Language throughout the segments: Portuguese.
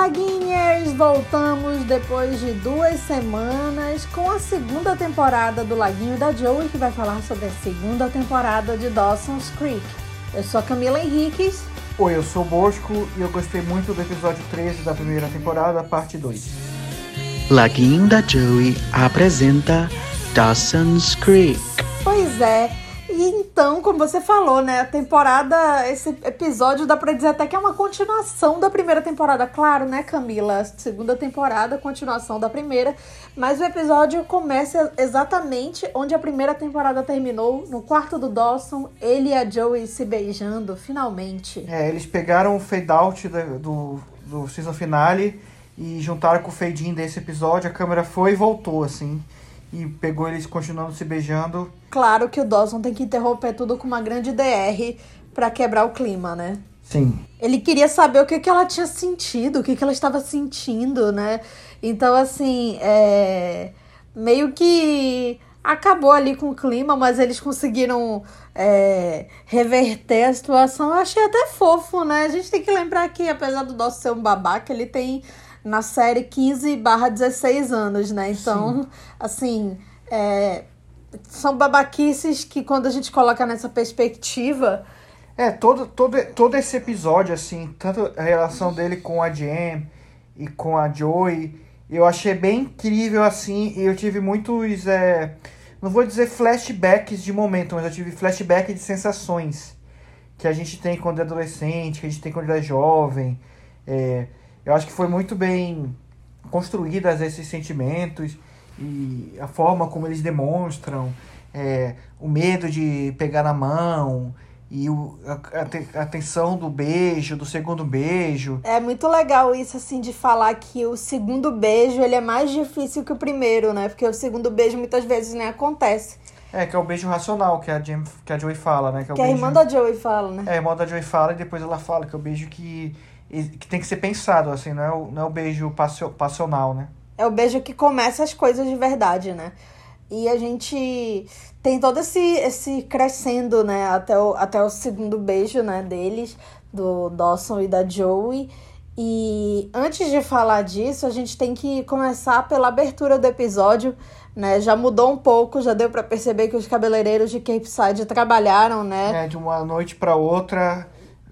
Laguinhas! Voltamos depois de duas semanas com a segunda temporada do Laguinho da Joey, que vai falar sobre a segunda temporada de Dawson's Creek. Eu sou a Camila Henriques. Oi, eu sou o Bosco e eu gostei muito do episódio 13 da primeira temporada, parte 2. Laguinho da Joey apresenta Dawson's Creek. Pois é, e então, como você falou, né, a temporada, esse episódio dá pra dizer até que é uma continuação da primeira temporada. Claro, né, Camila? Segunda temporada, continuação da primeira. Mas o episódio começa exatamente onde a primeira temporada terminou, no quarto do Dawson, ele e a Joey se beijando, finalmente. É, eles pegaram o fade-out do, do season finale e juntaram com o fade-in desse episódio. A câmera foi e voltou, assim e pegou eles continuando se beijando. Claro que o Dawson tem que interromper tudo com uma grande DR para quebrar o clima, né? Sim. Ele queria saber o que, que ela tinha sentido, o que, que ela estava sentindo, né? Então, assim, é... meio que acabou ali com o clima, mas eles conseguiram é... reverter a situação. Eu achei até fofo, né? A gente tem que lembrar que, apesar do Dawson ser um babaca, ele tem na série 15 barra 16 anos, né? Então, Sim. assim, é, são babaquices que quando a gente coloca nessa perspectiva. É, todo, todo, todo esse episódio, assim, tanto a relação dele com a Jam e com a Joey, eu achei bem incrível, assim, e eu tive muitos. É, não vou dizer flashbacks de momento, mas eu tive flashback de sensações que a gente tem quando é adolescente, que a gente tem quando é jovem. É, eu acho que foi muito bem construídas esses sentimentos e a forma como eles demonstram é, o medo de pegar na mão e o, a, a, tensão do beijo, do segundo beijo. É muito legal isso, assim, de falar que o segundo beijo ele é mais difícil que o primeiro, né? Porque o segundo beijo muitas vezes nem acontece. É, que é o beijo racional que a, Jam, que a Joey fala, né? Que, é, que beijo... a irmã da Joey fala, né? É, a irmã da Joey fala e depois ela fala que é o beijo que que tem que ser pensado, assim, não é o, não é o beijo passional, né? É o beijo que começa as coisas de verdade, né? E a gente tem todo esse, esse crescendo, né? Até o, até o segundo beijo, né, deles, do Dawson e da Joey. E antes de falar disso, a gente tem que começar pela abertura do episódio, né? Já mudou um pouco, já deu para perceber que os cabeleireiros de Cape Side trabalharam, né? É, de uma noite para outra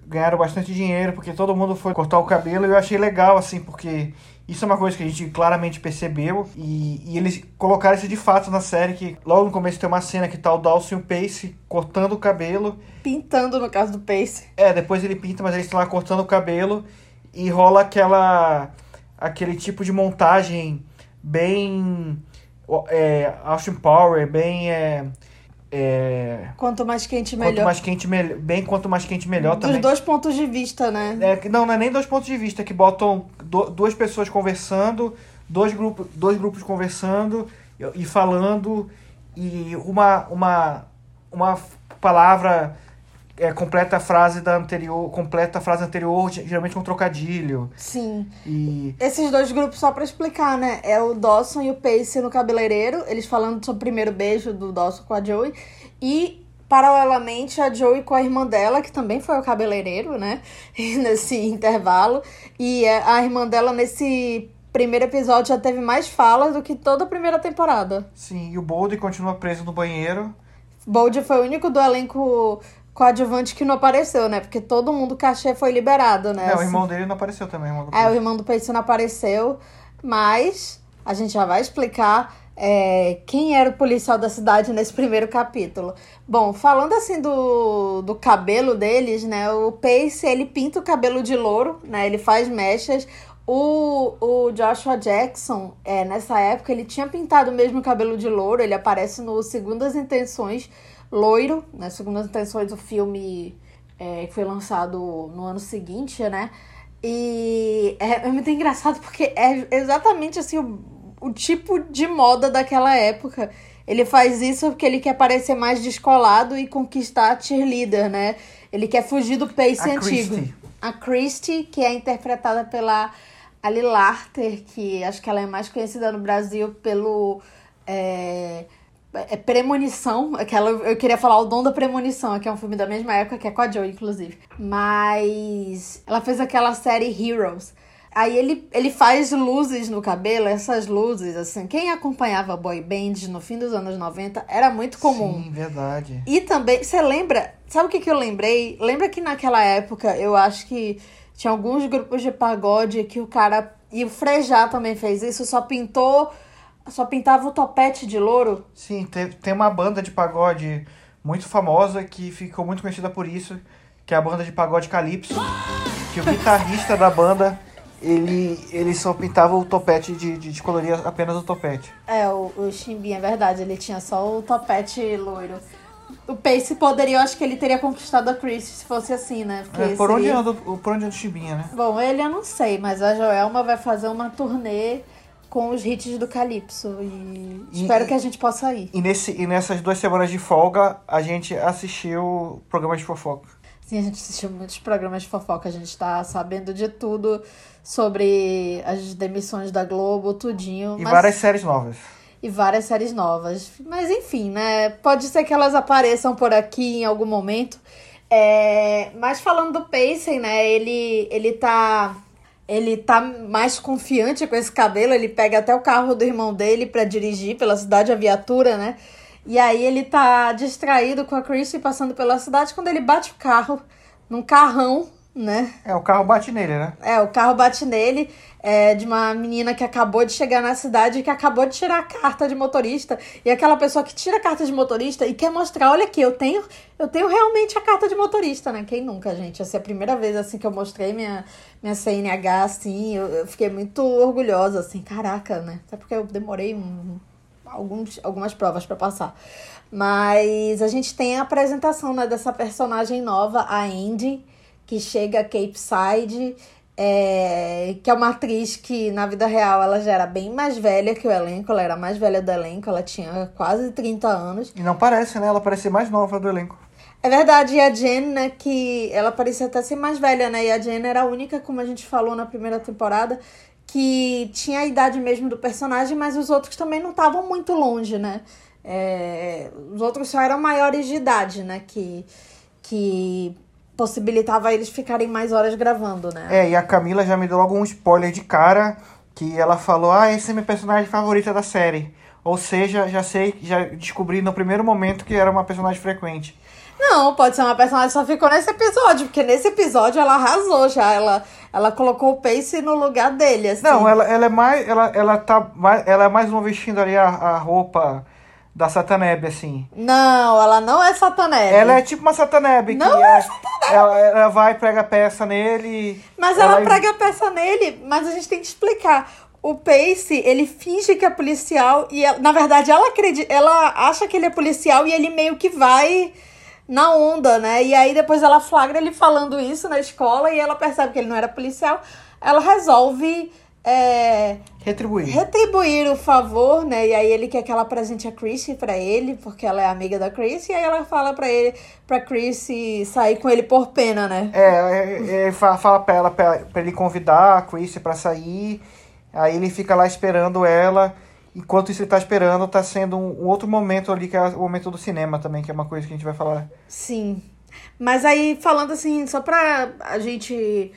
ganharam bastante dinheiro, porque todo mundo foi cortar o cabelo, e eu achei legal, assim, porque isso é uma coisa que a gente claramente percebeu, e, e eles colocaram isso de fato na série, que logo no começo tem uma cena que tá o Dawson e o Pace cortando o cabelo. Pintando, no caso do Pace. É, depois ele pinta, mas eles estão lá cortando o cabelo, e rola aquela... aquele tipo de montagem bem... É, Austin Power, bem... É, é... Quanto mais quente, melhor. Quanto mais quente, melhor. Bem, quanto mais quente, melhor Dos também. Dos dois pontos de vista, né? É, não, não é nem dois pontos de vista, que botam do, duas pessoas conversando, dois, grupo, dois grupos conversando e, e falando, e uma, uma, uma palavra é, completa a frase da anterior, completa a frase anterior, geralmente com um trocadilho. Sim. E esses dois grupos só para explicar, né? É o Dawson e o Pace no cabeleireiro, eles falando sobre o primeiro beijo do Dawson com a Joey e paralelamente a Joey com a irmã dela, que também foi o cabeleireiro, né? nesse intervalo, e é, a irmã dela nesse primeiro episódio já teve mais falas do que toda a primeira temporada. Sim, e o Bold continua preso no banheiro. Bold foi o único do elenco coadjuvante que não apareceu, né? Porque todo mundo cachê foi liberado, né? É, o irmão dele não apareceu também. O é, o irmão do Peixe não apareceu, mas a gente já vai explicar é, quem era o policial da cidade nesse primeiro capítulo. Bom, falando assim do, do cabelo deles, né? O Pace, ele pinta o cabelo de louro, né? Ele faz mechas. O, o Joshua Jackson, é, nessa época, ele tinha pintado mesmo o cabelo de louro. Ele aparece no Segundas Intenções loiro, né? Segundo as intenções do filme é, que foi lançado no ano seguinte, né? E é, é muito engraçado porque é exatamente assim o, o tipo de moda daquela época. Ele faz isso porque ele quer parecer mais descolado e conquistar a cheerleader, né? Ele quer fugir do pace a antigo. Christie. A Christie, que é interpretada pela Ali Larter, que acho que ela é mais conhecida no Brasil pelo é, é Premonição, aquela, eu queria falar O Dom da Premonição, que é um filme da mesma época, que é com a Joe, inclusive. Mas ela fez aquela série Heroes. Aí ele, ele faz luzes no cabelo, essas luzes, assim. Quem acompanhava boy band no fim dos anos 90 era muito comum. Sim, verdade. E também, você lembra? Sabe o que, que eu lembrei? Lembra que naquela época eu acho que tinha alguns grupos de pagode que o cara. E o Frejá também fez isso, só pintou. Só pintava o topete de louro. Sim, tem, tem uma banda de pagode muito famosa que ficou muito conhecida por isso, que é a banda de pagode Calypso, que o guitarrista da banda, ele, ele só pintava o topete de, de, de colorir apenas o topete. É, o, o Chimbinha, é verdade, ele tinha só o topete loiro. O Pace poderia, eu acho que ele teria conquistado a Chris se fosse assim, né? Porque É, por, onde seria- anda, o- por onde anda o Chibinha, né? Bom, ele eu não sei, mas a Joelma vai fazer uma turnê com os hits do Calypso e, E- espero que a gente possa ir. E, nesse, e nessas duas semanas de folga, a gente assistiu programas de fofoca. Sim, a gente assistiu muitos programas de fofoca, a gente tá sabendo de tudo sobre as demissões da Globo, tudinho. E mas- várias séries novas. E várias séries novas. Mas enfim, né? Pode ser que elas apareçam por aqui em algum momento. É, Mas falando do Pacey, né? Ele, ele tá. Ele tá mais confiante com esse cabelo. Ele pega até o carro do irmão dele pra dirigir pela cidade, a viatura, né? E aí ele tá distraído com a Chrissy passando pela cidade quando ele bate o carro num carrão, né? É, o carro bate nele, né? É, o carro bate nele, é, de uma menina que acabou de chegar na cidade e que acabou de tirar a carta de motorista. E aquela pessoa que tira a carta de motorista e quer mostrar, olha aqui, eu tenho, eu tenho realmente a carta de motorista, né? Quem nunca, gente? Essa é a primeira vez, assim, que eu mostrei minha, minha CNH, assim, eu, eu fiquei muito orgulhosa, assim, caraca, né? Até porque eu demorei um, alguns, algumas provas pra passar. Mas a gente tem a apresentação, né, dessa personagem nova, a Andy, que chega a Cape Side, é, que é uma atriz que na vida real ela já era bem mais velha que o elenco, ela era a mais velha do elenco, ela tinha quase 30 anos. E não parece, né? Ela parece mais nova do elenco. É verdade, e a Jen, né, que ela parecia até ser mais velha, né? E a Jen era a única, como a gente falou na primeira temporada, que tinha a idade mesmo do personagem, mas os outros também não estavam muito longe, né? É, os outros só eram maiores de idade, né? Que, que possibilitava eles ficarem mais horas gravando, né? É, e a Camila já me deu logo um spoiler de cara, que ela falou, ah, esse é meu personagem favorito da série. Ou seja, já sei, já descobri no primeiro momento que era uma personagem frequente. Não, pode ser uma personagem que só ficou nesse episódio, porque nesse episódio ela arrasou já. Ela, ela colocou o Pace no lugar dele, assim. Não, ela, ela é mais. Ela, ela tá mais. Ela é mais uma vestindo ali a, a roupa da Satanebe, assim. Não, ela não é satanese. Ela é tipo uma Satanebe, que Não é, ela, ela vai, prega peça nele. Mas ela, prega a peça nele, mas a gente tem que explicar. O Pace, ele finge que é policial e, ela- na verdade, ela acredita, ela acha que ele é policial e ele meio que vai na onda, né? E aí depois ela flagra ele falando isso na escola e ela percebe que ele não era policial. Ela resolve é, Retribuir. retribuir o favor, né? E aí ele quer que ela apresente a Chrissy pra ele, porque ela é amiga da Chrissy, e aí ela fala pra ele, pra Chrissy sair com ele por pena, né? É, é, é, fa- fala pra ela, pra, pra ele convidar a Chrissy pra sair. Aí ele fica lá esperando ela. Enquanto isso ele tá esperando, tá sendo um, um outro momento ali, que é o momento do cinema também, que é uma coisa que a gente vai falar. Sim. Mas aí, falando assim, só pra a gente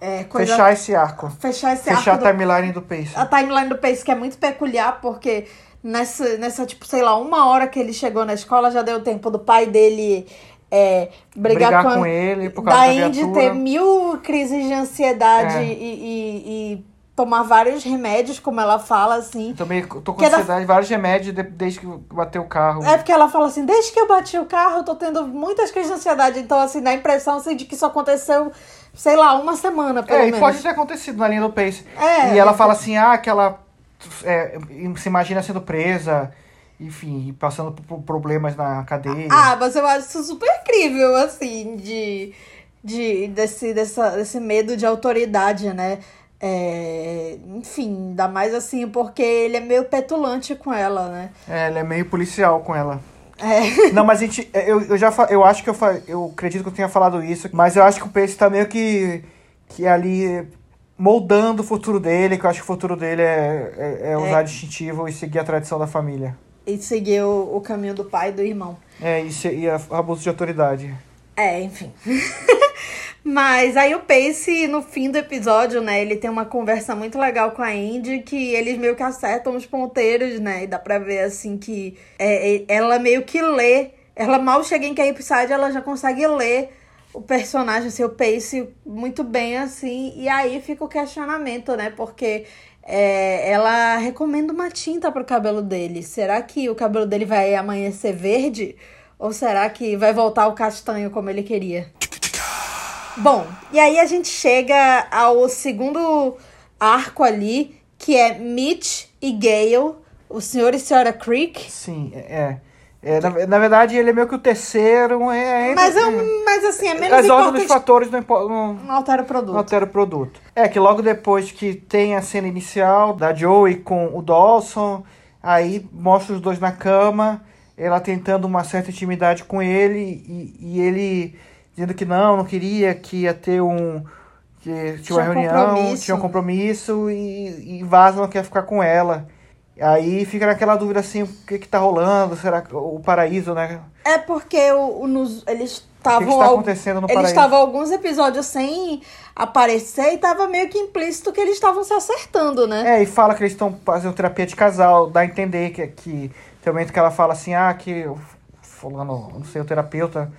é, coisa- Fechar esse arco. fechar esse Fechar a arco do- timeline do Pace. a timeline do Pace, que é muito peculiar, porque nessa, nessa, tipo, sei lá, uma hora que ele chegou na escola, já deu tempo do pai dele é, brigar, Brigar com, a- com ele por causa da da viatura. ter mil crises de ansiedade É. e, e- e tomar vários remédios, como ela fala, assim. Eu também tô com ansiedade, vários remédios de- desde que bateu o carro. É porque ela fala assim, desde que eu bati o carro, eu tô tendo muitas crises de ansiedade. Então, assim, dá a impressão assim, de que isso aconteceu, sei lá, uma semana, pelo É, e menos. pode ter acontecido na linha do Pace. É, e ela é. fala assim, ah, que ela é, se imagina sendo presa, enfim, passando por, por problemas na cadeia. Ah, mas eu acho isso super incrível, assim, de, de desse, dessa, desse medo de autoridade, né? É, enfim, ainda mais assim, porque ele é meio petulante com ela, né? É, ele é meio policial com ela. É. Não, mas a gente. Eu, eu já eu acho que eu, eu acredito que eu tenha falado isso, mas eu acho que o Pace tá meio que, que ali moldando o futuro dele, que eu acho que o futuro dele é, é, é usar distintivo e seguir a tradição da família. E seguiu o caminho do pai e do irmão. É, e, se- e a- abuso de autoridade. É, enfim. Mas aí o Pace, no fim do episódio, né, ele tem uma conversa muito legal com a Indy, que eles meio que acertam os ponteiros, né? E dá pra ver, assim, que é, é, ela meio que lê. Ela mal chega em Capeside, ela já consegue ler o personagem, assim, o Pace, muito bem, assim. E aí fica o questionamento, né? Porque é, ela recomenda uma tinta pro cabelo dele. Será que o cabelo dele vai amanhecer verde? Ou será que vai voltar ao castanho como ele queria? Bom, e aí a gente chega ao segundo arco ali, que é Mitch e Gale, o senhor e senhora Creek. Sim, é. é na, na, verdade, ele é meio que o terceiro. É, mas, é um, mas assim, é menos As ordens dos fatores não, não, não altera o produto. Não altera o produto. É que logo depois que tem a cena inicial da Joey com o Dawson, aí mostra os dois na cama, ela tentando uma certa intimidade com ele e, e ele dizendo que não, não queria, que ia ter um. que tinha, uma reunião, tinha um compromisso e, e Vaza não quer ficar com ela. Aí fica naquela dúvida assim, o que que tá rolando? Será que o paraíso, né? É porque o, o nos, eles estavam. O que, que acontecendo no eles paraíso? Eles estavam alguns episódios sem aparecer e tava meio que implícito que eles estavam se acertando, né? É, e fala que eles estão fazendo terapia de casal, dá a entender que, que tem um momento que ela fala assim, ah, que fulano, não sei, o terapeuta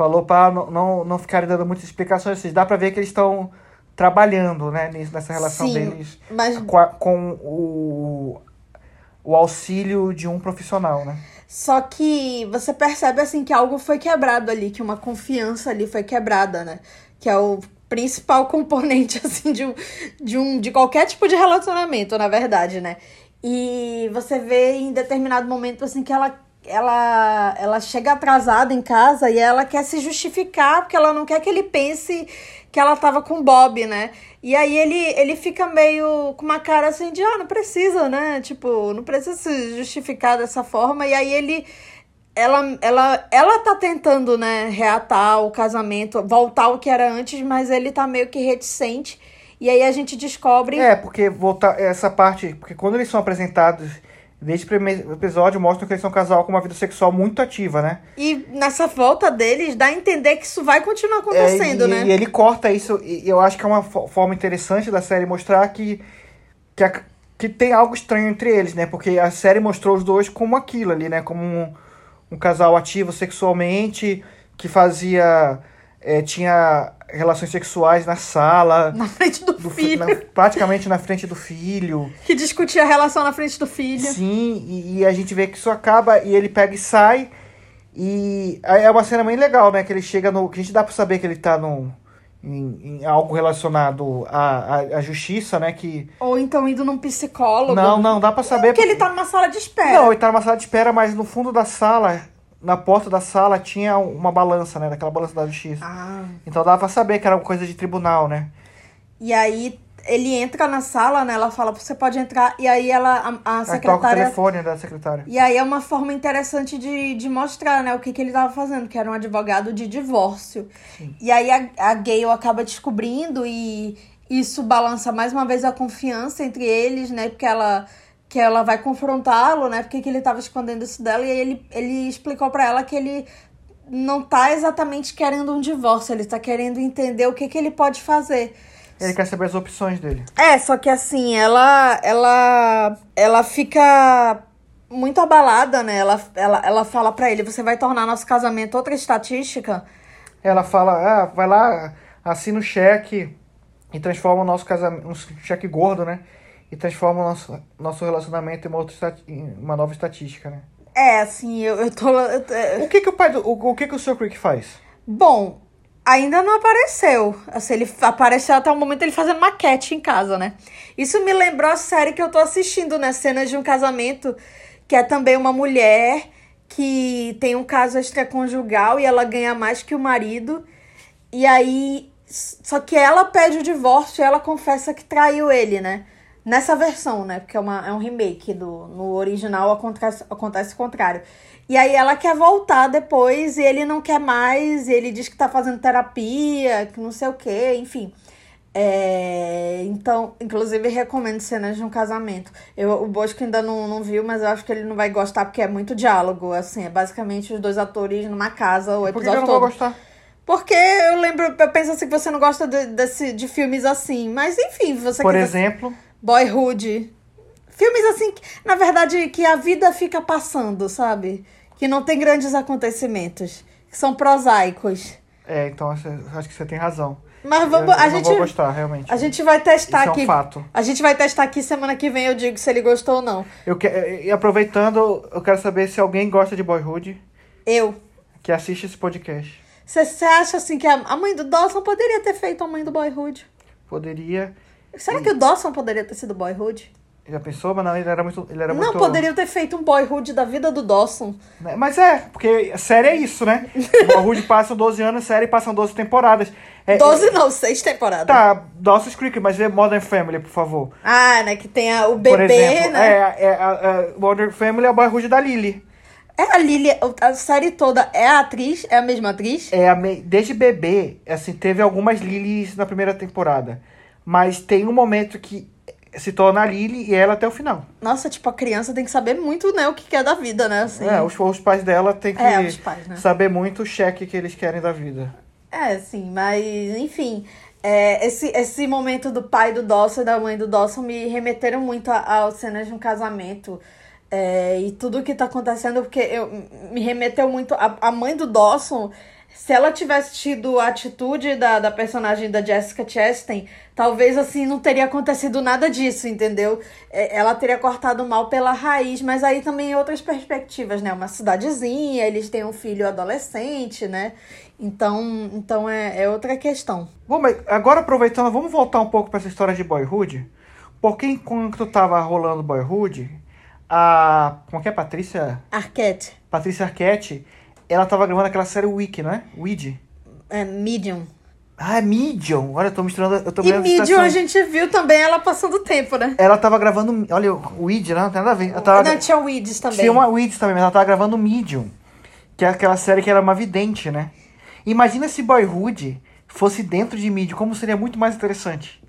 falou para não, não, não ficarem dando muitas explicações, assim, dá para ver que eles estão trabalhando, né, nessa relação Sim, deles mas... com, a, com o, o auxílio de um profissional, né? Só que você percebe assim que algo foi quebrado ali, que uma confiança ali foi quebrada, né? Que é o principal componente assim de um, de um de qualquer tipo de relacionamento, na verdade, né? E você vê em determinado momento assim que ela ela, ela chega atrasada em casa e ela quer se justificar porque ela não quer que ele pense que ela tava com o Bob, né? E aí ele, ele fica meio com uma cara assim de, ah, não precisa, né? Tipo, não precisa se justificar dessa forma. E aí ele ela, ela, ela tá tentando, né, reatar o casamento, voltar ao que era antes, mas ele tá meio que reticente. E aí a gente descobre. É, porque voltar essa parte. Porque quando eles são apresentados Desde o primeiro episódio mostra que eles são um casal com uma vida sexual muito ativa, né? E nessa volta deles dá a entender que isso vai continuar acontecendo, é, e, né? E ele corta isso, e eu acho que é uma forma interessante da série mostrar que, que, a, que tem algo estranho entre eles, né? Porque a série mostrou os dois como aquilo ali, né? Como um, um casal ativo sexualmente, que fazia. É, tinha relações sexuais na sala. Na frente do, do filho. Na, praticamente na frente do filho. Que discutia a relação na frente do filho. Sim, e, e, a gente vê que isso acaba e ele pega e sai. E é uma cena bem legal, né? Que ele chega no. Que a gente dá pra saber que ele tá no. Em, em algo relacionado à, à, à, justiça, né? Que... Ou então indo num psicólogo. Não, não, dá pra saber. Porque ele tá numa sala de espera. Não, ele tá numa sala de espera, mas no fundo da sala na porta da sala tinha uma balança, né? Daquela balança da justiça. Ah. Então dava pra saber que era uma coisa de tribunal, né? E aí ele entra na sala, né? Ela fala, você pode entrar. E aí ela, a, a secretária... toca o telefone da secretária. E aí é uma forma interessante de, de mostrar, né? O que, que ele tava fazendo, que era um advogado de divórcio. Sim. E aí a, a Gale acaba descobrindo e isso balança mais uma vez a confiança entre eles, né? Porque ela que ela vai confrontá-lo, né? Porque que ele estava escondendo isso dela e aí ele, ele explicou para ela que ele não tá exatamente querendo um divórcio, ele tá querendo entender o que que ele pode fazer. Ele quer saber as opções dele. É, só que assim, ela ela ela fica muito abalada, né? Ela, ela, ela fala para ele, você vai tornar nosso casamento outra estatística? Ela fala, ah, vai lá, assina o cheque e transforma o nosso casamento, um cheque gordo, né? E transforma o nosso, nosso relacionamento em uma, outra, em uma nova estatística, né? É, assim, eu, eu tô. Eu, o que que o pai do, o, o que que o Sr. Creek faz? Bom, ainda não apareceu. Assim, ele apareceu até o momento ele fazendo maquete em casa, né? Isso me lembrou a série que eu tô assistindo, né? Cenas de um casamento, que é também uma mulher que tem um caso extraconjugal e ela ganha mais que o marido. E aí. Só que ela pede o divórcio e ela confessa que traiu ele, né? Nessa versão, né? Porque é, uma, é um remake do. No original acontece, acontece o contrário. E aí ela quer voltar depois e ele não quer mais, e ele diz que tá fazendo terapia, que não sei o que, enfim. É, então, inclusive, recomendo cenas de um casamento. Eu, o Bosco ainda não, não viu, mas eu acho que ele não vai gostar porque é muito diálogo. Assim, é basicamente os dois atores numa casa, o episódio Por que eu não todo. vou gostar? Porque eu lembro, eu penso assim que você não gosta de, desse, de filmes assim. Mas enfim, você Por quiser- exemplo, Boyhood. Filmes assim, que, na verdade, que a vida fica passando, sabe? Que não tem grandes acontecimentos. Que são prosaicos. é, então acho que você tem razão. Mas Eu, vamos, eu a não gente. vou gostar, realmente. A gente vai testar Isso é um aqui. fato. A gente vai testar aqui semana que vem, eu digo se ele gostou ou não. Eu que, e aproveitando, eu quero saber se alguém gosta de Boyhood Eu. que assiste esse podcast. Você acha assim que a, a mãe do Dawson poderia ter feito a mãe do Boyhood? Poderia. Será que o Dawson poderia ter sido Boyhood? Já pensou? Mas não, ele era muito. Ele era Não, muito... poderiam ter feito um Boyhood da vida do Dawson. né? Mas é, porque a série é isso, né? Boyhood passa 12 anos, série passam 12 temporadas. É, 12 não, 6 temporadas. Tá, Dawson's Creek, mas vê Modern Family, por favor. Ah, né? Que tem a- o bebê, exemplo, né? é, é, a, a Modern Family é o Boyhood da Lily. É a Lily, a série toda é a atriz, é a mesma atriz? É a me- desde bebê, assim, teve algumas Lilies na primeira temporada. Mas tem um momento que se torna a Lily e ela até o final. Nossa, tipo, a criança tem que saber muito, né, o que quer da vida, né? Assim. É, os, os pais dela têm que É, pais, né? saber muito o cheque que eles querem da vida. É, sim, mas enfim. é, esse, esse momento do pai do Dawson e da mãe do Dawson me remeteram muito às cenas de um casamento. é, e tudo que tá acontecendo, porque eu, me remeteu muito. A, a mãe do Dawson, se ela tivesse tido a atitude da, da personagem da Jessica Chastain, talvez assim não teria acontecido nada disso, entendeu? É, ela teria cortado mal pela raiz, mas aí também outras perspectivas, né? Uma cidadezinha, eles têm um filho adolescente, né? Então, então é, é outra questão. Bom, mas agora aproveitando, vamos voltar um pouco para essa história de Boyhood. Porque enquanto tava rolando Boyhood, a. Como é que é? Patrícia. Arquette, Patrícia Arquette, ela tava gravando aquela série Wiki, não é? Weed. é, Medium. Ah, é Medium. Olha, eu tô misturando. Eu tô E Medium a gente viu também ela passando tempo, né? Ela tava gravando. Olha, o Weed, não, não tem nada a ver. Ela tava, Não, tinha Weeds também. tinha uma Weeds também, mas ela tava gravando Medium. Que é aquela série que era uma vidente, né? Imagina se Boyhood fosse dentro de Medium, como seria muito mais interessante.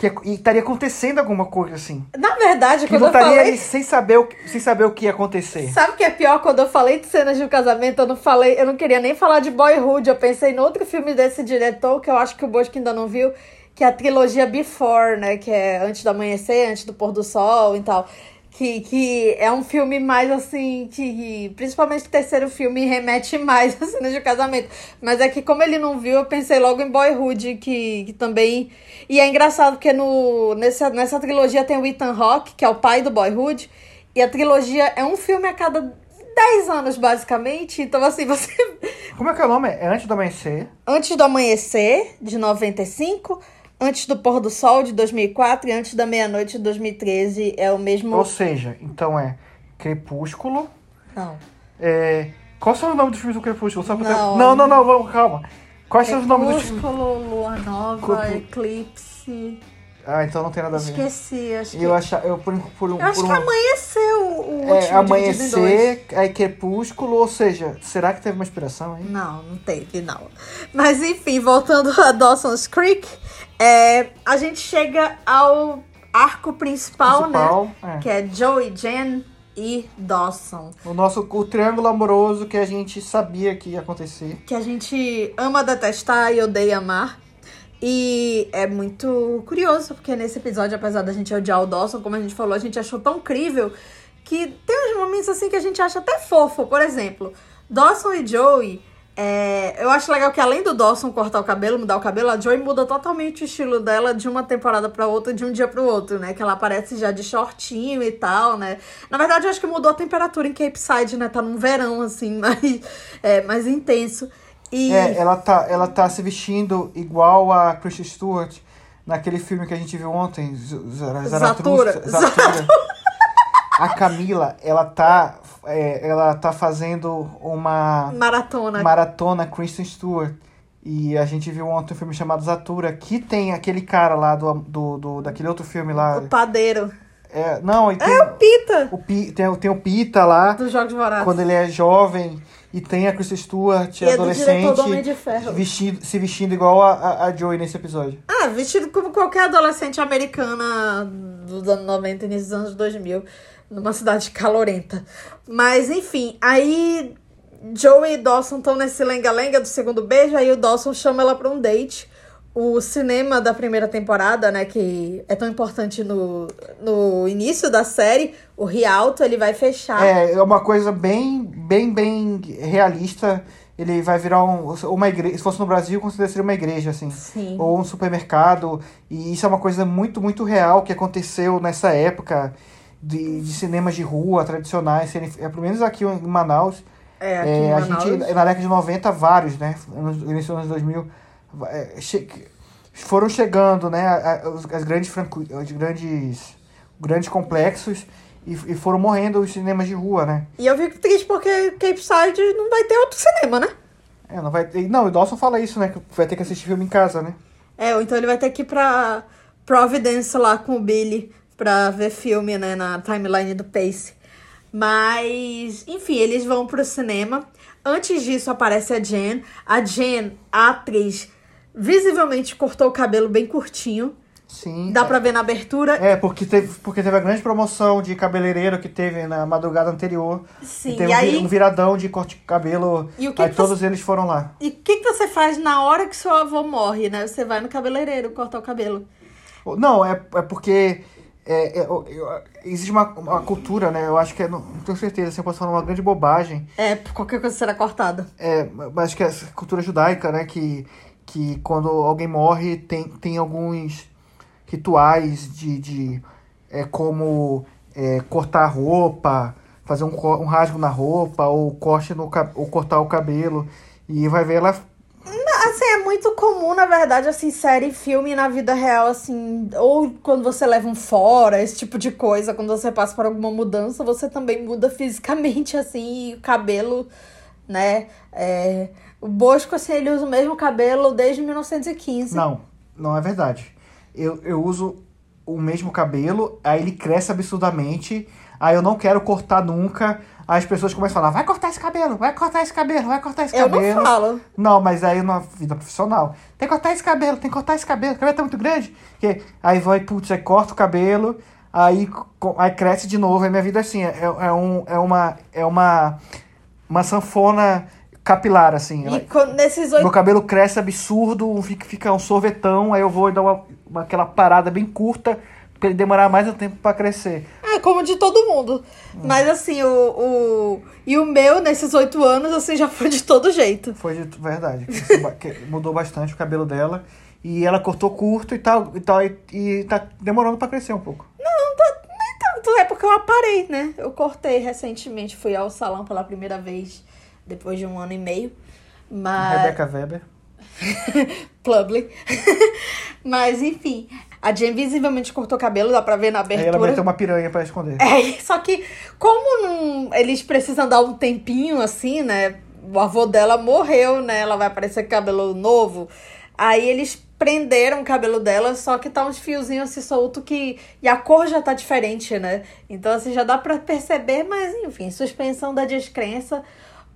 Que, é- e estaria acontecendo alguma coisa assim. Na verdade, Que quando não eu estaria falei... sem saber, o, que- sem saber o que ia acontecer. Sabe o que é pior? Quando eu falei de cenas de um casamento, eu não falei, eu não queria nem falar de Boyhood. Eu pensei em outro filme desse diretor, que eu acho que o Bosco ainda não viu, que é a trilogia Before, né? Que é Antes do Amanhecer, Antes do Pôr do Sol e tal. Que, que é um filme mais assim, que principalmente o terceiro filme remete mais a cenas de casamento. Mas é que como ele não viu, eu pensei logo em Boyhood, que, que também. E é engraçado porque no, nessa, nessa trilogia tem o Ethan Hawke, que é o pai do Boyhood. E a trilogia é um filme a cada 10 anos, basicamente. Então, assim, você. Como é que é o nome? É Antes do Amanhecer. Antes do Amanhecer, de 95. Antes do Pôr do Sol, de 2004. E Antes da Meia-Noite, de 2013. É o mesmo. Ou seja, então é Crepúsculo. Não. É... Qual são os nomes dos filmes do Crepúsculo? Só pra ter- Não. não, não, não, vamos, calma. Quais são os nomes dos filmes? Crepúsculo, Lua Nova, Eclipse. Ah, então não tem nada a ver. Esqueci, acho que. Eu, acha, eu por, um- por. Eu acho por que um- amanheceu o último. é, em dois. amanhecer, aí crepúsculo, ou seja, será que teve uma inspiração aí? Não, não teve, não. Mas enfim, voltando a Dawson's Creek, é, a gente chega ao arco principal, Principal, né? é. Que é Joey, Jen e Dawson. O nosso o triângulo amoroso que a gente sabia que ia acontecer. Que a gente ama detestar e odeia amar. E é muito curioso, porque nesse episódio, apesar da gente odiar o Dawson, como a gente falou, a gente achou tão crível que tem uns momentos assim que a gente acha até fofo. Por exemplo, Dawson e Joey. É, eu acho legal que além do Dawson cortar o cabelo, mudar o cabelo, a Joey muda totalmente o estilo dela de uma temporada pra outra, de um dia pro outro, né? Que ela aparece já de shortinho e tal, né? Na verdade, eu acho que mudou a temperatura em Cape Side, né? Tá num verão, assim, mais, é, mais intenso. E... É, ela tá, ela tá se vestindo igual a Kristen Stewart naquele filme que a gente viu ontem, Z- Z- Zatura. Zaratustra- Zatura. A Camila, ela tá, é, ela tá fazendo uma Maratona. maratona Kristen Stewart. E a gente viu ontem um filme chamado Zatura, que tem aquele cara lá do, do, do daquele outro filme lá. O padeiro. É, não, e tem, É o Pita o, Pi- tem, o- tem o Pita lá, dos Jogos Vorazes. quando ele é jovem, e tem a Kristen Stewart, E é adolescente, de Ferro. vestido, se vestindo igual a, a, a Joey nesse episódio. Ah, vestido como qualquer adolescente americana dos anos 90 e início dos anos 2000, numa cidade calorenta. Mas, enfim, aí Joey e Dawson estão nesse lenga-lenga do segundo beijo, aí o Dawson chama ela pra um date. O cinema da primeira temporada, né, que é tão importante no, no início da série, o Rialto, ele vai fechar. É, é uma coisa bem, bem, bem realista. Ele vai virar um, uma igreja. Se fosse no Brasil, consideraria uma igreja, assim. Sim. Ou um supermercado. E isso é uma coisa muito, muito real que aconteceu nessa época de, de cinemas de rua tradicionais. serem- É, pelo menos aqui em Manaus. É, aqui É, em a Manaus. gente, na década de 90, vários, né? Início dos anos 2000, é, che- foram chegando, né? a- As grandes os grandes, grandes complexos e, e foram morrendo os cinemas de rua, né? E eu fico triste porque Cape Side não vai ter outro cinema, né? É, não vai ter. Não, o Dawson fala isso, né? Que vai ter que assistir filme em casa, né? É, ou então ele vai ter que ir pra Providence lá com o Billy pra ver filme, né, na timeline do Pace. Mas, enfim, eles vão pro cinema. Antes disso aparece a Jen. A Jen, a atriz, visivelmente cortou o cabelo bem curtinho. Sim. Dá pra ver na abertura. É, porque teve, porque teve a grande promoção de cabeleireiro que teve na madrugada anterior. Sim, e teve e um aí- um viradão de corte de cabelo. E o que aí que todos eles foram lá. E o que, que você faz na hora que seu avô morre, né? Você vai no cabeleireiro cortar o cabelo. Não, é, é porque é, é, eu- existe uma, uma cultura, né? Eu acho que é, não, não tenho certeza, se eu posso falar uma grande bobagem. É, qualquer coisa será cortada. É, mas acho que é essa cultura judaica, né? Que, que quando alguém morre tem, tem alguns rituais de, de é, como é, cortar a roupa, fazer um, um rasgo na roupa, ou corte no ou cortar o cabelo. E vai ver ela. Assim, é muito comum, na verdade, assim, série e filme na vida real, assim, ou quando você leva um fora, esse tipo de coisa, quando você passa por alguma mudança, você também muda fisicamente, assim, o cabelo, né? É, o Bosco, assim, ele usa o mesmo cabelo desde 1915. Não, não é verdade. Eu, eu uso o mesmo cabelo, aí ele cresce absurdamente, aí eu não quero cortar nunca. Aí as pessoas começam a falar, vai cortar esse cabelo, vai cortar esse cabelo, vai cortar esse Eu cabelo. não falo. Não, mas aí na vida profissional. Tem que cortar esse cabelo, tem que cortar esse cabelo, o cabelo tá muito grande. Que, aí vai, putz, aí corta o cabelo, aí, aí cresce de novo. Aí minha vida assim, é, é, um, é uma. É uma. Uma sanfona capilar, assim. E quando- nesses oito Meu cabelo cresce absurdo, fica, fica um sorvetão, aí eu vou dar uma, uma- aquela parada bem curta pra ele demorar mais um tempo pra crescer. É, como de todo mundo. Hum. Mas assim, o, o. E o meu, nesses oito anos, assim, já foi de todo jeito. Foi de verdade. mudou bastante o cabelo dela. E ela cortou curto e tal, e tal, e, e tá demorando pra crescer um pouco. Não, tá, nem tanto. É porque eu aparei, né? Eu cortei recentemente. Fui ao salão pela primeira vez, depois de um ano e meio. Mas. Rebecca Weber. Publi. Mas, enfim. A Jen visivelmente cortou o cabelo, dá pra ver na Aí ela abertura. meteu uma piranha pra esconder. É, só que como não, eles precisam dar um tempinho assim, né? O avô dela morreu, né? Ela vai aparecer com cabelo novo. Aí eles prenderam o cabelo dela, só que tá uns fiozinhos assim solto que e a cor já tá diferente, né? Então assim já dá pra perceber, mas enfim, suspensão da descrença.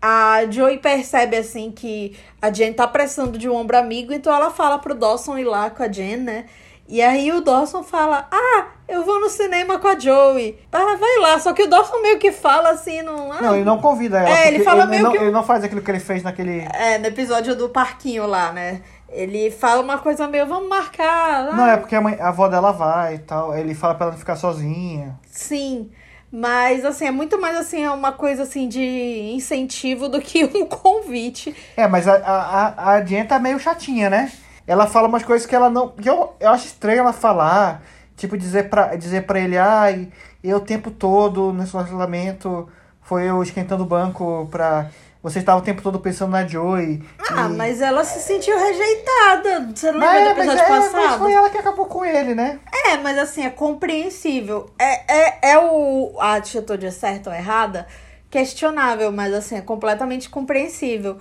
A Joey percebe assim que a Jen tá precisando de um ombro amigo, então ela fala pro Dawson ir lá com a Jen, né? E aí o Dawson fala: Ah, eu vou no cinema com a Joey. Ah, vai lá. Só que o Dawson meio que fala assim, não. ah, Não, ele não convida ela. É, ele fala ele, meio não, que- ele não faz aquilo que ele fez naquele. É, no episódio do parquinho lá, né? Ele fala uma coisa meio, vamos marcar. ah, Não, é porque a, mãe- a avó dela vai e tal. Ele fala pra ela não ficar sozinha. Sim. Mas, assim, é muito mais, assim, é uma coisa, assim, de incentivo do que um convite. É, mas a, a, a- Jen tá meio chatinha, né? Ela fala umas coisas que ela não. que eu, eu acho estranho ela falar. Tipo, dizer pra, dizer pra ele, ai, eu o tempo todo nesse relacionamento foi eu esquentando o banco pra. Você estava o tempo todo pensando na Joey. Ah, e- mas ela se sentiu rejeitada. Você não lembra Mas, do é, mas, episódio é, mas passado? foi ela que acabou com ele, né? É, mas assim, é compreensível. É, é, é o, a atitude certa ou errada? Questionável, mas assim, é completamente compreensível.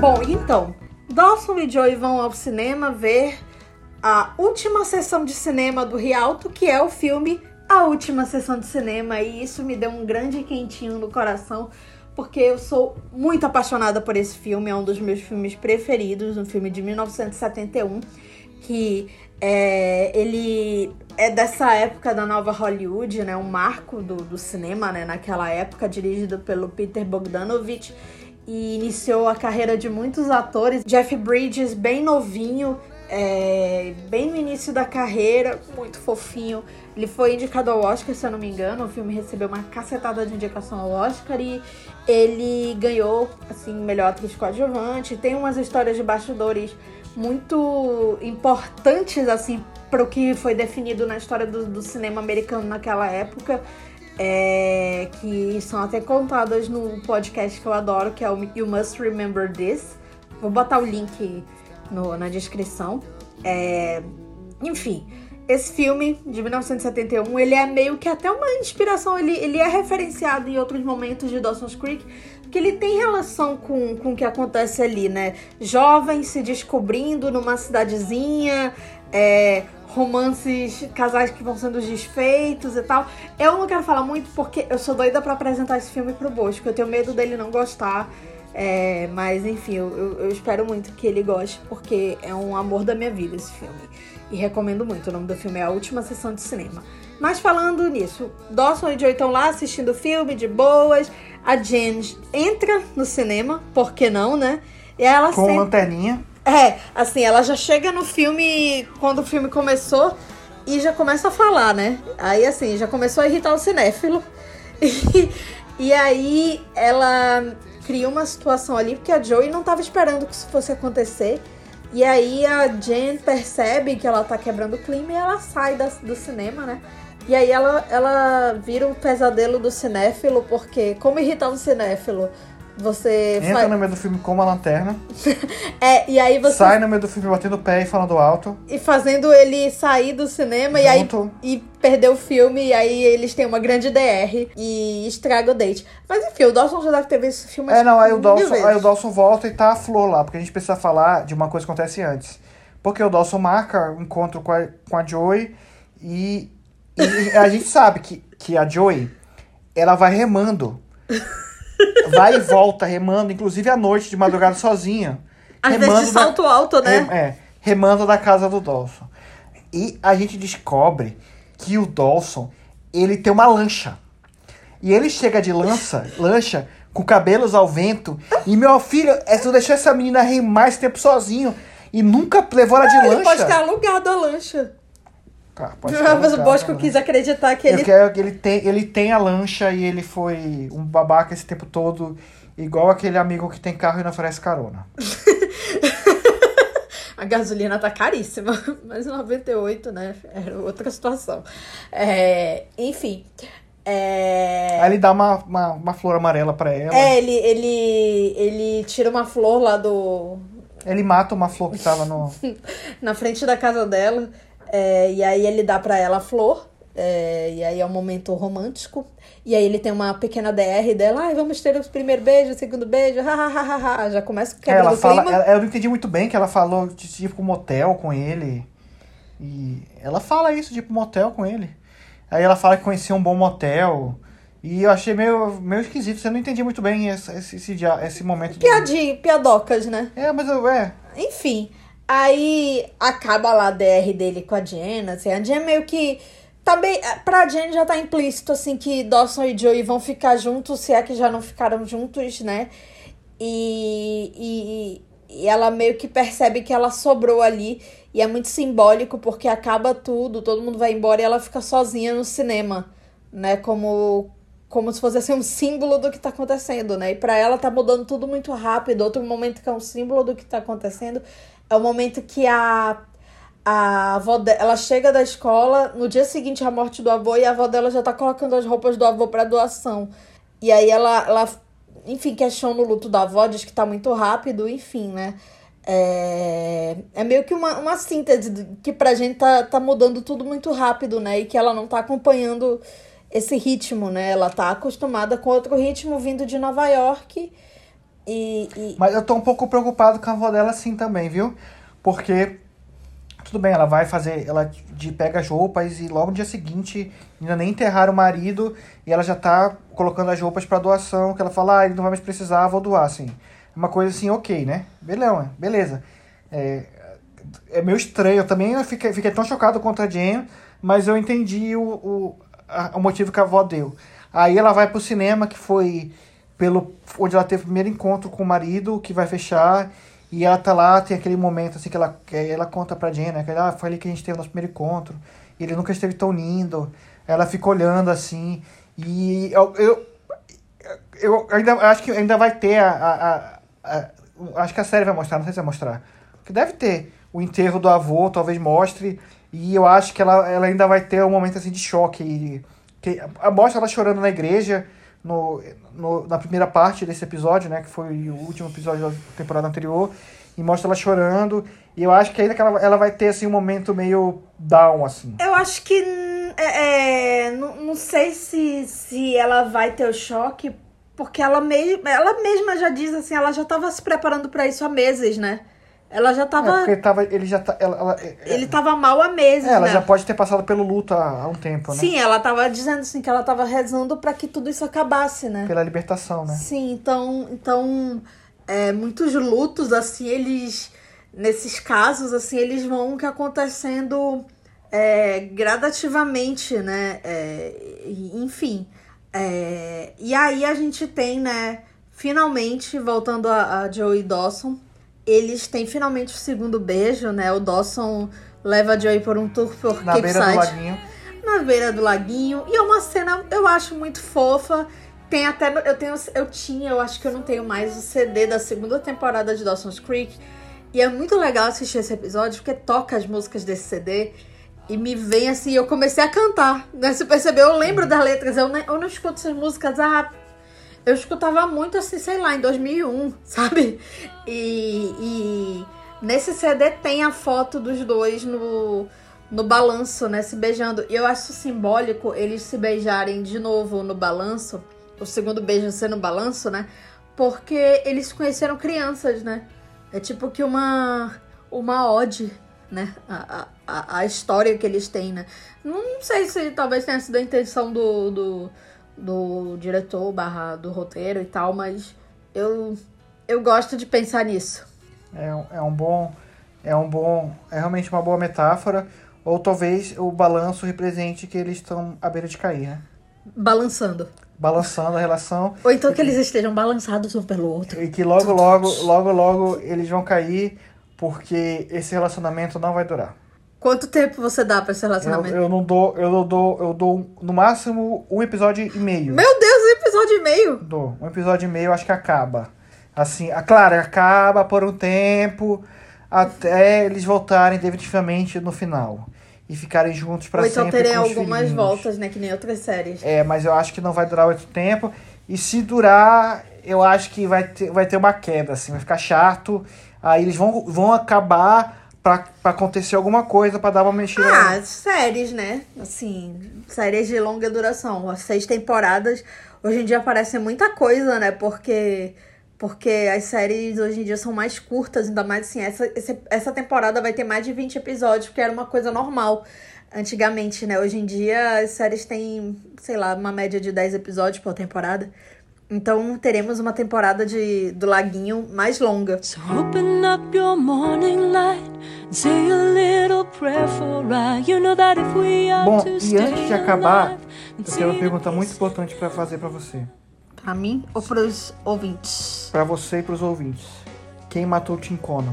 Bom, então, Dawson e Joey vão ao cinema ver a última sessão de cinema do Rialto, que é o filme A Última Sessão de Cinema, e isso me deu um grande quentinho no coração, porque eu sou muito apaixonada por esse filme, é um dos meus filmes preferidos, um filme de 1971, que É, ele é dessa época da nova Hollywood, né? Um marco do, do cinema, né? Naquela época, dirigido pelo Peter Bogdanovich e iniciou a carreira de muitos atores. Jeff Bridges, bem novinho, é, bem no início da carreira, muito fofinho. Ele foi indicado ao Oscar, se eu não me engano. O filme recebeu uma cacetada de indicação ao Oscar e ele ganhou, assim, melhor atriz coadjuvante. Tem umas histórias de bastidores muito importantes, assim, para o que foi definido na história do, do cinema americano naquela época. É, que são até contadas no podcast que eu adoro, que é o You Must Remember This. Vou botar o link no, na descrição. É, enfim, esse filme de 1971, ele é meio que até uma inspiração, ele, ele é referenciado em outros momentos de Dawson's Creek, porque ele tem relação com, com o que acontece ali, né? Jovens se descobrindo numa cidadezinha, é, romances, casais que vão sendo desfeitos e tal. Eu não quero falar muito porque eu sou doida para apresentar esse filme pro Bosco. Eu tenho medo dele não gostar. É, mas enfim, eu, eu, espero muito que ele goste, porque é um amor da minha vida esse filme. E recomendo muito. O nome do filme é A Última Sessão de Cinema. Mas falando nisso, Dawson e Joy estão lá assistindo o filme de boas. A Jen entra no cinema, por que não, né? E ela Com sempre... lanterninha. É, assim, ela já chega no filme quando o filme começou e já começa a falar, né? Aí, assim, já começou a irritar o cinéfilo. E, e aí ela cria uma situação ali, porque a Joey não estava esperando que isso fosse acontecer. E aí a Jen percebe que ela tá quebrando o clima e ela sai da, do cinema, né? E aí ela, ela vira o pesadelo do cinéfilo, porque como irritar um cinéfilo? Você entra faz... no meio do filme com uma lanterna. é, e aí você sai no meio do filme batendo o pé e falando alto. E fazendo ele sair do cinema Junto. e aí e perder o filme e aí eles têm uma grande DR e estraga o date. Mas enfim, o Dawson já deve ter visto esse filme É, não, aí o Dawson, aí o Dawson volta e tá a Flor lá, porque a gente precisa falar de uma coisa que acontece antes. Porque o Dawson marca o um encontro com a, com a Joey e, e a gente sabe que, que a Joey ela vai remando vai e volta remando, inclusive à noite, de madrugada sozinha. Às vezes de salto da, alto, né? É, remando da casa do Dawson. E a gente descobre que o Dawson, ele tem uma lancha. E ele chega de lança, lancha com cabelos ao vento. E meu filho, é, tu deixou essa menina remar esse tempo sozinho e nunca levou ela de ah, lancha. Ele pode ter alugado a lancha. Tá, pode Mas o Bosco quis acreditar que ele. Eu quero que ele tem, ele tem a lancha e ele foi um babaca esse tempo todo, igual aquele amigo que tem carro e não oferece carona. a gasolina tá caríssima, mas 98, né? Era outra situação. É, enfim. É... Aí ele dá uma, uma, uma flor amarela para ela. É, ele, ele, ele tira uma flor lá do. Ele mata uma flor que tava no. Na frente da casa dela. É, e aí ele dá para ela a flor. É, e aí é um momento romântico. E aí ele tem uma pequena DR dela, ai, vamos ter o primeiro beijo, o segundo beijo, hahaha. Já começa quebrando ela o clima. Fala, eu não entendi muito bem que ela falou de ir pro motel com ele. E ela fala isso, de ir pro motel com ele. Aí ela fala que conhecia um bom motel. E eu achei meio, meio esquisito, você não entendi muito bem esse, esse, esse, esse momento. Piadinha, do... piadocas, né? É, mas eu, é. Enfim. Aí acaba lá a DR dele com a Jen, assim, a Jen meio que. Tá pra Jen já tá implícito, assim, que Dawson e Joey vão ficar juntos, se é que já não ficaram juntos, né? E, e, e ela meio que percebe que ela sobrou ali. E é muito simbólico, porque acaba tudo, todo mundo vai embora e ela fica sozinha no cinema, né? Como, como se fosse assim, um símbolo do que tá acontecendo, né? E pra ela tá mudando tudo muito rápido. Outro momento que é um símbolo do que tá acontecendo é o momento que a, a avó dela, ela chega da escola no dia seguinte à morte do avô e a avó dela já tá colocando as roupas do avô para doação. E aí ela, ela, enfim, questiona o luto da avó, diz que tá muito rápido, enfim, né? É, é meio que uma, uma síntese que pra gente tá, tá mudando tudo muito rápido, né? E que ela não tá acompanhando esse ritmo, né? Ela tá acostumada com outro ritmo vindo de Nova York e, e... Mas eu tô um pouco preocupado com a avó dela sim também, viu? Porque, tudo bem, ela vai fazer, ela de, pega as roupas e logo no dia seguinte, ainda nem enterraram o marido, e ela já tá colocando as roupas para doação, que ela fala, ah, ele não vai mais precisar, vou doar, assim. Uma coisa assim, ok, né? Beleza, beleza. É, é meio estranho. Eu também fiquei, fiquei tão chocado contra a Jen, mas eu entendi o, o, a, o motivo que a avó deu. Aí ela vai pro cinema, que foi pelo onde ela teve o primeiro encontro com o marido, que vai fechar. E ela tá lá, tem aquele momento assim que ela, ela conta pra Jen, né? Que ah, foi ali que a gente teve o nosso primeiro encontro. Ele nunca esteve tão lindo. Ela fica olhando assim. E eu, eu, eu ainda acho que ainda vai ter a, a, a, a acho que a série vai mostrar, não sei se vai mostrar. Que deve ter o enterro do avô, talvez mostre. E eu acho que ela, ela ainda vai ter um momento assim de choque. Que, mostra ela chorando na igreja no, no, na primeira parte desse episódio, né? Que foi o último episódio da temporada anterior. E mostra ela chorando. E eu acho que ainda que ela, ela vai ter assim, um momento meio down, assim. Eu acho que. É, é, não, não sei se, se ela vai ter o choque, porque ela, me, ela mesma já diz assim, ela já estava se preparando para isso há meses, né? Ela já tava. É porque tava, ele já tá, ela, ela, ele tava mal há meses. É, ela né? já pode ter passado pelo luto há, há um tempo, né? Sim, ela tava dizendo assim que ela tava rezando para que tudo isso acabasse, né? Pela libertação, né? Sim, então, então é, muitos lutos assim, eles nesses casos assim, eles vão que acontecendo é, gradativamente, né? É, enfim. É, e aí a gente tem, né? Finalmente, voltando a, a Joey Dawson eles têm finalmente o segundo beijo, né? O Dawson leva a Joey por um tour por Na beira do laguinho. Na beira do laguinho. E é uma cena, eu acho, muito fofa. Tem até. Eu, tenho, eu tinha, eu acho que eu não tenho mais o CD da segunda temporada de Dawson's Creek. E é muito legal assistir esse episódio, porque toca as músicas desse CD. E me vem assim, eu comecei a cantar. Né? Você percebeu? Eu lembro das letras. Eu, eu não escuto essas músicas há eu escutava muito assim, sei lá, em 2001, sabe? E, e nesse CD tem a foto dos dois no, no balanço, né? Se beijando. E eu acho simbólico eles se beijarem de novo no balanço. O segundo beijo ser no balanço, né? Porque eles conheceram crianças, né? É tipo que uma, uma ode, né? A, a, a história que eles têm, né? Não sei se talvez tenha sido a intenção do, do do diretor barra do roteiro e tal, mas eu, eu gosto de pensar nisso. É, um, é um bom. É um bom. É realmente uma boa metáfora. Ou talvez o balanço represente que eles estão à beira de cair, né? Balançando. Balançando a relação. Ou então que eles estejam balançados um pelo outro. E que logo, logo, logo, logo eles vão cair porque esse relacionamento não vai durar. Quanto tempo você dá pra esse relacionamento? Eu, eu não dou, eu não dou, eu dou no máximo um episódio e meio. Meu Deus, um episódio e meio? Dou. Um episódio e meio acho que acaba. Assim, a, claro, acaba por um tempo até eles voltarem definitivamente no final. E ficarem juntos pra Ou então sempre. terem com os algumas filhinhos. voltas, né? Que nem outras séries. É, mas eu acho que não vai durar muito tempo. E se durar, eu acho que vai ter, vai ter uma queda, assim, vai ficar chato. Aí eles vão, vão acabar pra, pra acontecer alguma coisa pra dar uma mexida. Ah, séries, né? Assim, séries de longa duração. As seis temporadas, hoje em dia parece muita coisa, né? Porque porque as séries hoje em dia são mais curtas, ainda mais assim, essa, essa temporada vai ter mais de 20 episódios, porque era uma coisa normal antigamente, né? Hoje em dia as séries têm, sei lá, uma média de 10 episódios por temporada. Então teremos uma temporada de, do Laguinho mais longa. So open up your morning light and say a little prayer for I. You know that if we are Bom, to e antes de acabar, eu tenho uma pergunta muito importante pra fazer pra você. Pra mim ou pros ouvintes? Pra você e pros ouvintes. Quem matou Tim Conan?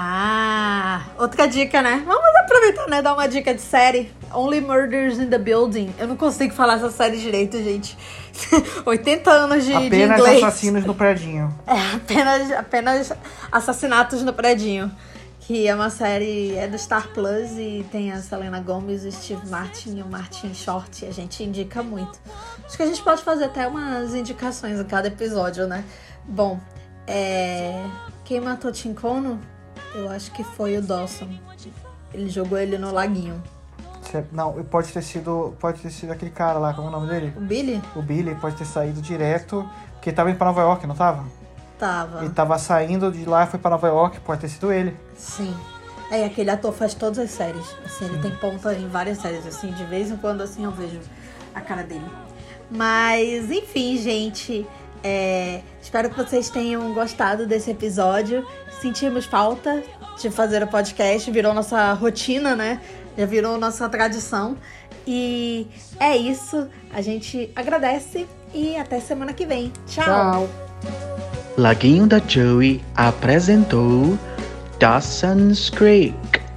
Ah, outra dica, né? Vamos aproveitar, né? Dar uma dica de série. Only Murders in the Building. Eu não consigo falar essa série direito, gente. 80 anos de, de Apenas inglês. assassinos no predinho. É, apenas, apenas assassinatos no predinho. Que é uma série, é do Star Plus e tem a Selena Gomez, o Steve Martin e o Martin Short. A gente indica muito. Acho que a gente pode fazer até umas indicações em cada episódio, né? Bom, é... quem matou Tim Kono? Eu acho que foi o Dawson. Ele jogou ele no laguinho. Não, pode ter sido. Pode ter sido aquele cara lá, como é o nome dele? O Billy? O Billy pode ter saído direto. Porque ele tava indo pra Nova York, não tava? Tava. Ele tava saindo de lá e foi pra Nova York, pode ter sido ele. Sim. É, aquele ator faz todas as séries. Assim, ele tem ponta em várias séries, assim, de vez em quando assim eu vejo a cara dele. Mas, enfim, gente, É, espero que vocês tenham gostado desse episódio. Sentimos falta de fazer o podcast, virou nossa rotina, né? Já virou nossa tradição. E é isso. A gente agradece e até semana que vem. Tchau. Tchau. Laguinho da Joey apresentou Dawson's Creek.